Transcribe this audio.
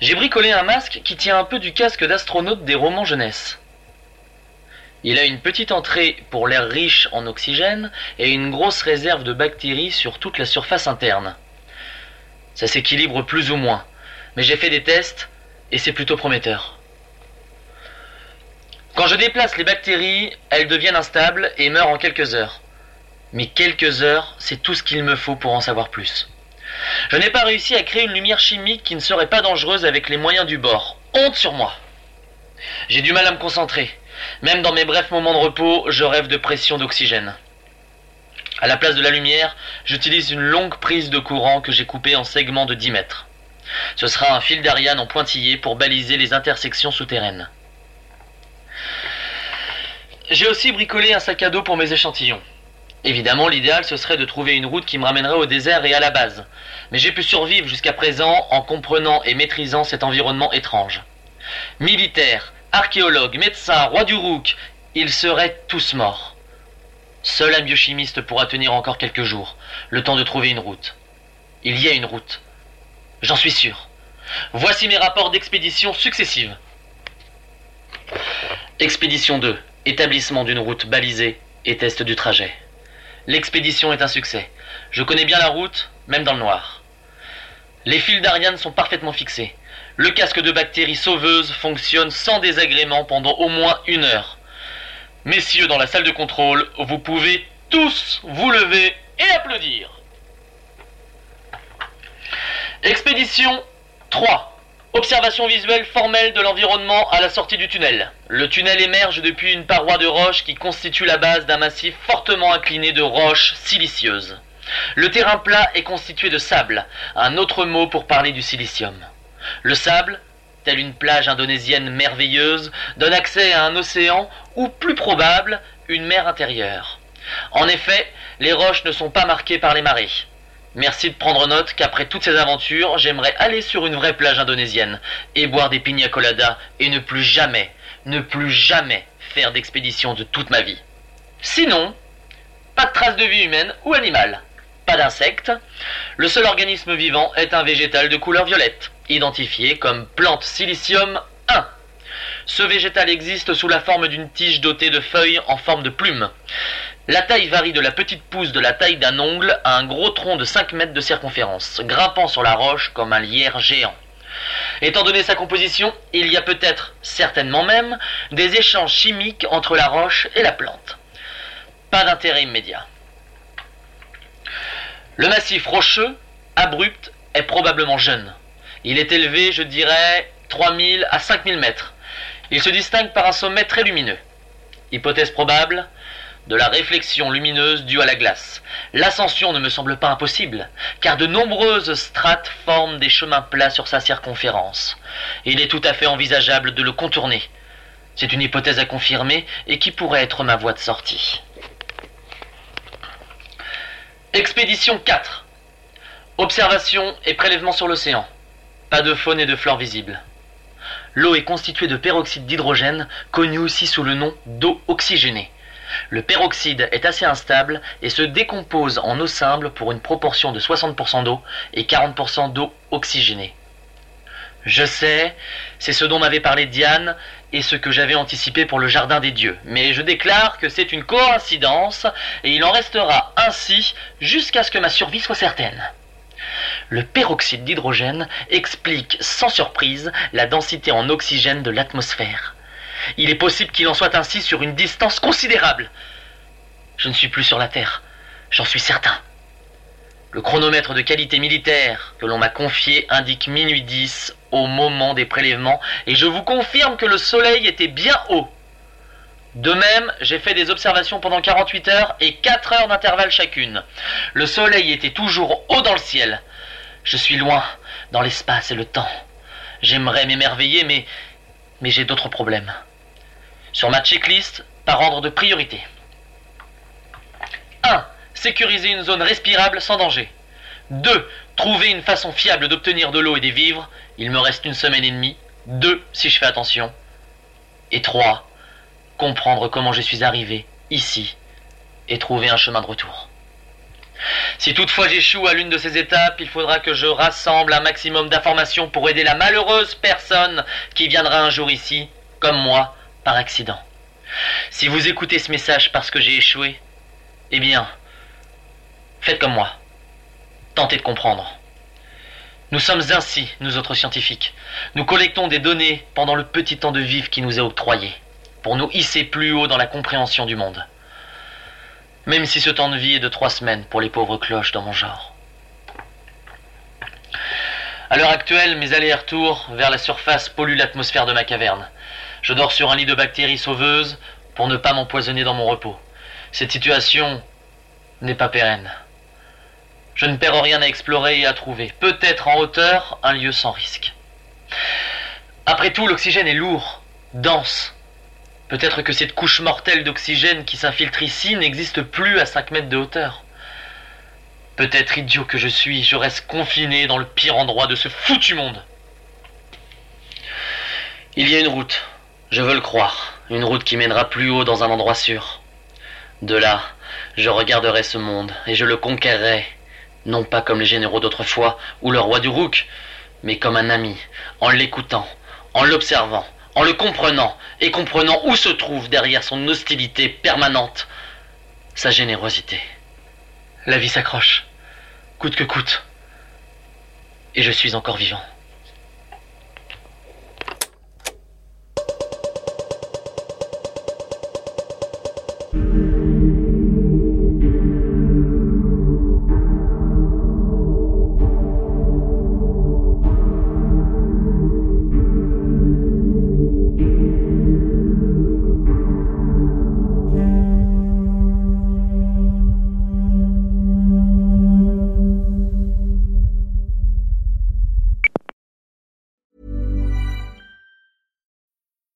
J'ai bricolé un masque qui tient un peu du casque d'astronaute des romans jeunesse. Il a une petite entrée pour l'air riche en oxygène et une grosse réserve de bactéries sur toute la surface interne. Ça s'équilibre plus ou moins, mais j'ai fait des tests et c'est plutôt prometteur. Quand je déplace les bactéries, elles deviennent instables et meurent en quelques heures. Mais quelques heures, c'est tout ce qu'il me faut pour en savoir plus. Je n'ai pas réussi à créer une lumière chimique qui ne serait pas dangereuse avec les moyens du bord. Honte sur moi. J'ai du mal à me concentrer. Même dans mes brefs moments de repos, je rêve de pression d'oxygène. À la place de la lumière, j'utilise une longue prise de courant que j'ai coupée en segments de 10 mètres. Ce sera un fil d'Ariane en pointillé pour baliser les intersections souterraines. J'ai aussi bricolé un sac à dos pour mes échantillons. Évidemment, l'idéal ce serait de trouver une route qui me ramènerait au désert et à la base. Mais j'ai pu survivre jusqu'à présent en comprenant et maîtrisant cet environnement étrange. Militaires, archéologues, médecins, rois du rouk, ils seraient tous morts. Seul un biochimiste pourra tenir encore quelques jours, le temps de trouver une route. Il y a une route. J'en suis sûr. Voici mes rapports d'expédition successives. Expédition 2. Établissement d'une route balisée et test du trajet. L'expédition est un succès. Je connais bien la route, même dans le noir. Les fils d'Ariane sont parfaitement fixés. Le casque de bactéries sauveuses fonctionne sans désagrément pendant au moins une heure. Messieurs dans la salle de contrôle, vous pouvez tous vous lever et applaudir. Expédition 3. Observation visuelle formelle de l'environnement à la sortie du tunnel. Le tunnel émerge depuis une paroi de roche qui constitue la base d'un massif fortement incliné de roches silicieuses. Le terrain plat est constitué de sable, un autre mot pour parler du silicium. Le sable, telle une plage indonésienne merveilleuse, donne accès à un océan ou, plus probable, une mer intérieure. En effet, les roches ne sont pas marquées par les marées. Merci de prendre note qu'après toutes ces aventures, j'aimerais aller sur une vraie plage indonésienne et boire des pina coladas et ne plus jamais, ne plus jamais faire d'expédition de toute ma vie. Sinon, pas de traces de vie humaine ou animale, pas d'insectes. Le seul organisme vivant est un végétal de couleur violette, identifié comme plante silicium 1. Ce végétal existe sous la forme d'une tige dotée de feuilles en forme de plume. La taille varie de la petite pousse de la taille d'un ongle à un gros tronc de 5 mètres de circonférence, grimpant sur la roche comme un lierre géant. Étant donné sa composition, il y a peut-être, certainement même, des échanges chimiques entre la roche et la plante. Pas d'intérêt immédiat. Le massif rocheux, abrupt, est probablement jeune. Il est élevé, je dirais, 3000 à 5000 mètres. Il se distingue par un sommet très lumineux. Hypothèse probable, de la réflexion lumineuse due à la glace. L'ascension ne me semble pas impossible, car de nombreuses strates forment des chemins plats sur sa circonférence. Il est tout à fait envisageable de le contourner. C'est une hypothèse à confirmer et qui pourrait être ma voie de sortie. Expédition 4. Observation et prélèvement sur l'océan. Pas de faune et de flore visibles. L'eau est constituée de peroxyde d'hydrogène, connu aussi sous le nom d'eau oxygénée. Le peroxyde est assez instable et se décompose en eau simple pour une proportion de 60% d'eau et 40% d'eau oxygénée. Je sais, c'est ce dont m'avait parlé Diane et ce que j'avais anticipé pour le Jardin des Dieux, mais je déclare que c'est une coïncidence et il en restera ainsi jusqu'à ce que ma survie soit certaine. Le peroxyde d'hydrogène explique sans surprise la densité en oxygène de l'atmosphère. Il est possible qu'il en soit ainsi sur une distance considérable. Je ne suis plus sur la Terre, j'en suis certain. Le chronomètre de qualité militaire que l'on m'a confié indique minuit 10 au moment des prélèvements et je vous confirme que le soleil était bien haut. De même, j'ai fait des observations pendant 48 heures et 4 heures d'intervalle chacune. Le soleil était toujours haut dans le ciel. Je suis loin, dans l'espace et le temps. J'aimerais m'émerveiller, mais, j'ai d'autres problèmes. Sur ma checklist, par ordre de priorité. 1. Sécuriser une zone respirable sans danger. 2. Trouver une façon fiable d'obtenir de l'eau et des vivres. Il me reste une semaine et demie. 2. Si je fais attention. Et 3. Comprendre comment je suis arrivé ici et trouver un chemin de retour. Si toutefois j'échoue à l'une de ces étapes, il faudra que je rassemble un maximum d'informations pour aider la malheureuse personne qui viendra un jour ici, comme moi, par accident. Si vous écoutez ce message parce que j'ai échoué, eh bien, faites comme moi. Tentez de comprendre. Nous sommes ainsi, nous autres scientifiques. Nous collectons des données pendant le petit temps de vivre qui nous est octroyé, pour nous hisser plus haut dans la compréhension du monde. Même si ce temps de vie est de trois semaines pour les pauvres cloches dans mon genre. À l'heure actuelle, mes allers-retours vers la surface polluent l'atmosphère de ma caverne. Je dors sur un lit de bactéries sauveuses pour ne pas m'empoisonner dans mon repos. Cette situation n'est pas pérenne. Je ne perds rien à explorer et à trouver. Peut-être en hauteur, un lieu sans risque. Après tout, l'oxygène est lourd, dense. Peut-être que cette couche mortelle d'oxygène qui s'infiltre ici n'existe plus à 5 mètres de hauteur. Peut-être idiot que je suis, je reste confiné dans le pire endroit de ce foutu monde. Il y a une route, je veux le croire, une route qui mènera plus haut dans un endroit sûr. De là, je regarderai ce monde et je le conquerrai, non pas comme les généraux d'autrefois ou le roi du Rouk, mais comme un ami, en l'écoutant, en l'observant, en le comprenant et comprenant où se trouve derrière son hostilité permanente sa générosité. La vie s'accroche, coûte que coûte, et je suis encore vivant.